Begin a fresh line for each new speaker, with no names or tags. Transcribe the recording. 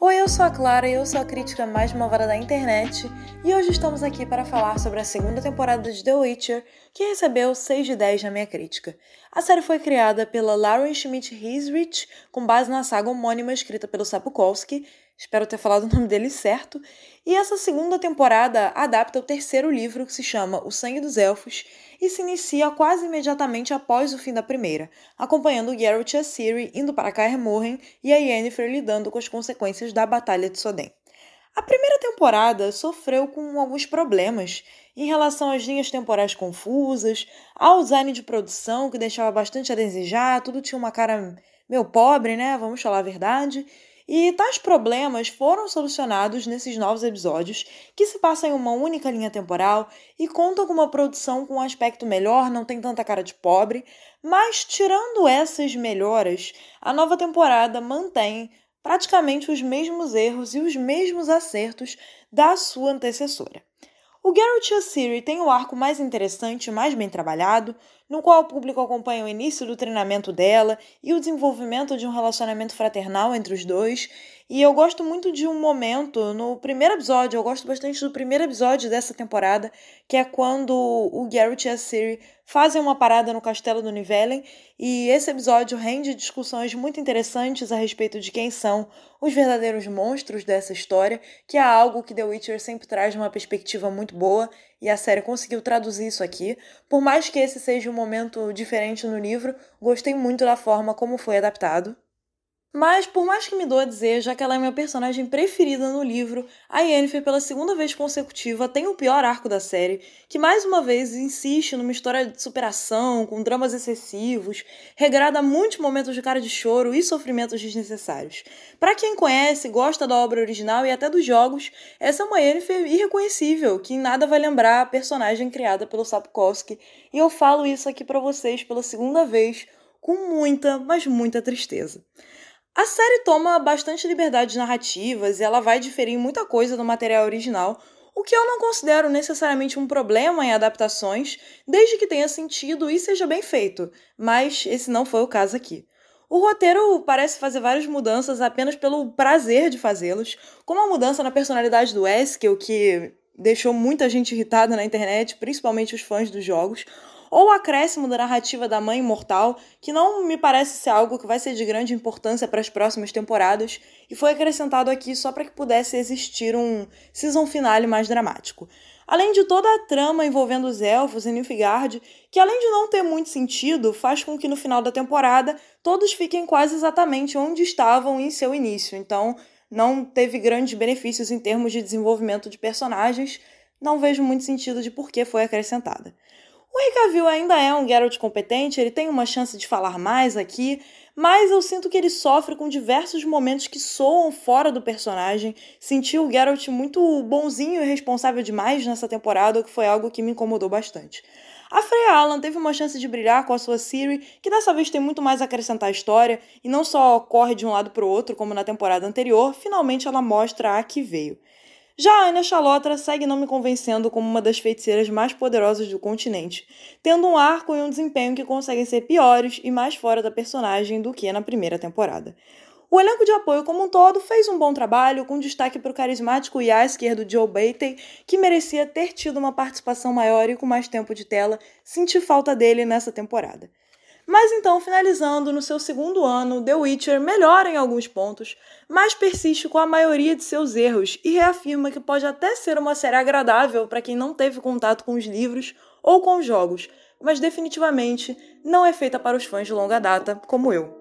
Oi, eu sou a Clara e eu sou a crítica mais malvada da internet e hoje estamos aqui para falar sobre a segunda temporada de The Witcher, que recebeu 6 de 10 na minha crítica. A série foi criada pela Lauren Schmidt Hisrich, com base na saga homônima escrita pelo Sapkowski, espero ter falado o nome dele certo, e essa segunda temporada adapta o terceiro livro que se chama O Sangue dos Elfos e se inicia quase imediatamente após o fim da primeira, acompanhando Geralt e a Ciri indo para Kaer e a Yennefer lidando com as consequências da Batalha de Soden. A primeira temporada sofreu com alguns problemas em relação às linhas temporais confusas, ao design de produção que deixava bastante a desejar, tudo tinha uma cara meio pobre, né? Vamos falar a verdade. E tais problemas foram solucionados nesses novos episódios, que se passam em uma única linha temporal e contam com uma produção com um aspecto melhor, não tem tanta cara de pobre, mas tirando essas melhoras, a nova temporada mantém praticamente os mesmos erros e os mesmos acertos da sua antecessora. O Geralt a Ciri tem o arco mais interessante e mais bem trabalhado, no qual o público acompanha o início do treinamento dela e o desenvolvimento de um relacionamento fraternal entre os dois. E eu gosto muito de um momento no primeiro episódio, eu gosto bastante do primeiro episódio dessa temporada, que é quando o Geralt e a Ciri fazem uma parada no castelo do Nivellen, e esse episódio rende discussões muito interessantes a respeito de quem são os verdadeiros monstros dessa história, que é algo que The Witcher sempre traz uma perspectiva muito boa e a série conseguiu traduzir isso aqui. Por mais que esse seja um momento diferente no livro, gostei muito da forma como foi adaptado. Mas, por mais que me doa dizer, já que ela é minha personagem preferida no livro, a Yennefer, pela segunda vez consecutiva, tem o pior arco da série, que mais uma vez insiste numa história de superação, com dramas excessivos, regrada muitos momentos de cara de choro e sofrimentos desnecessários. Para quem conhece, gosta da obra original e até dos jogos, essa é uma Yennefer irreconhecível, que em nada vai lembrar a personagem criada pelo Sapkowski, e eu falo isso aqui para vocês pela segunda vez, com muita, mas muita tristeza. A série toma bastante liberdades narrativas e ela vai diferir muita coisa do material original, o que eu não considero necessariamente um problema em adaptações, desde que tenha sentido e seja bem feito, mas esse não foi o caso aqui. O roteiro parece fazer várias mudanças apenas pelo prazer de fazê-los, como a mudança na personalidade do Eskel, que deixou muita gente irritada na internet, principalmente os fãs dos jogos, ou o acréscimo da narrativa da mãe imortal, que não me parece ser algo que vai ser de grande importância para as próximas temporadas, e foi acrescentado aqui só para que pudesse existir um season finale mais dramático. Além de toda a trama envolvendo os elfos e Nilfgaard, que além de não ter muito sentido, faz com que no final da temporada todos fiquem quase exatamente onde estavam em seu início. Então, não teve grandes benefícios em termos de desenvolvimento de personagens. Não vejo muito sentido de por que foi acrescentada. O Henry ainda é um Geralt competente, ele tem uma chance de falar mais aqui, mas eu sinto que ele sofre com diversos momentos que soam fora do personagem. Senti o Geralt muito bonzinho e responsável demais nessa temporada, o que foi algo que me incomodou bastante. A Freya Allan teve uma chance de brilhar com a sua Siri, que dessa vez tem muito mais a acrescentar à história e não só corre de um lado para o outro como na temporada anterior, finalmente ela mostra a que veio. Já a Ana Chalotra segue não me convencendo como uma das feiticeiras mais poderosas do continente, tendo um arco e um desempenho que conseguem ser piores e mais fora da personagem do que na primeira temporada. O elenco de apoio como um todo fez um bom trabalho, com destaque para o carismático Yasker do Joe Batey, que merecia ter tido uma participação maior e com mais tempo de tela, senti falta dele nessa temporada. Mas então, finalizando, no seu segundo ano, The Witcher melhora em alguns pontos, mas persiste com a maioria de seus erros e reafirma que pode até ser uma série agradável para quem não teve contato com os livros ou com os jogos, mas definitivamente não é feita para os fãs de longa data como eu.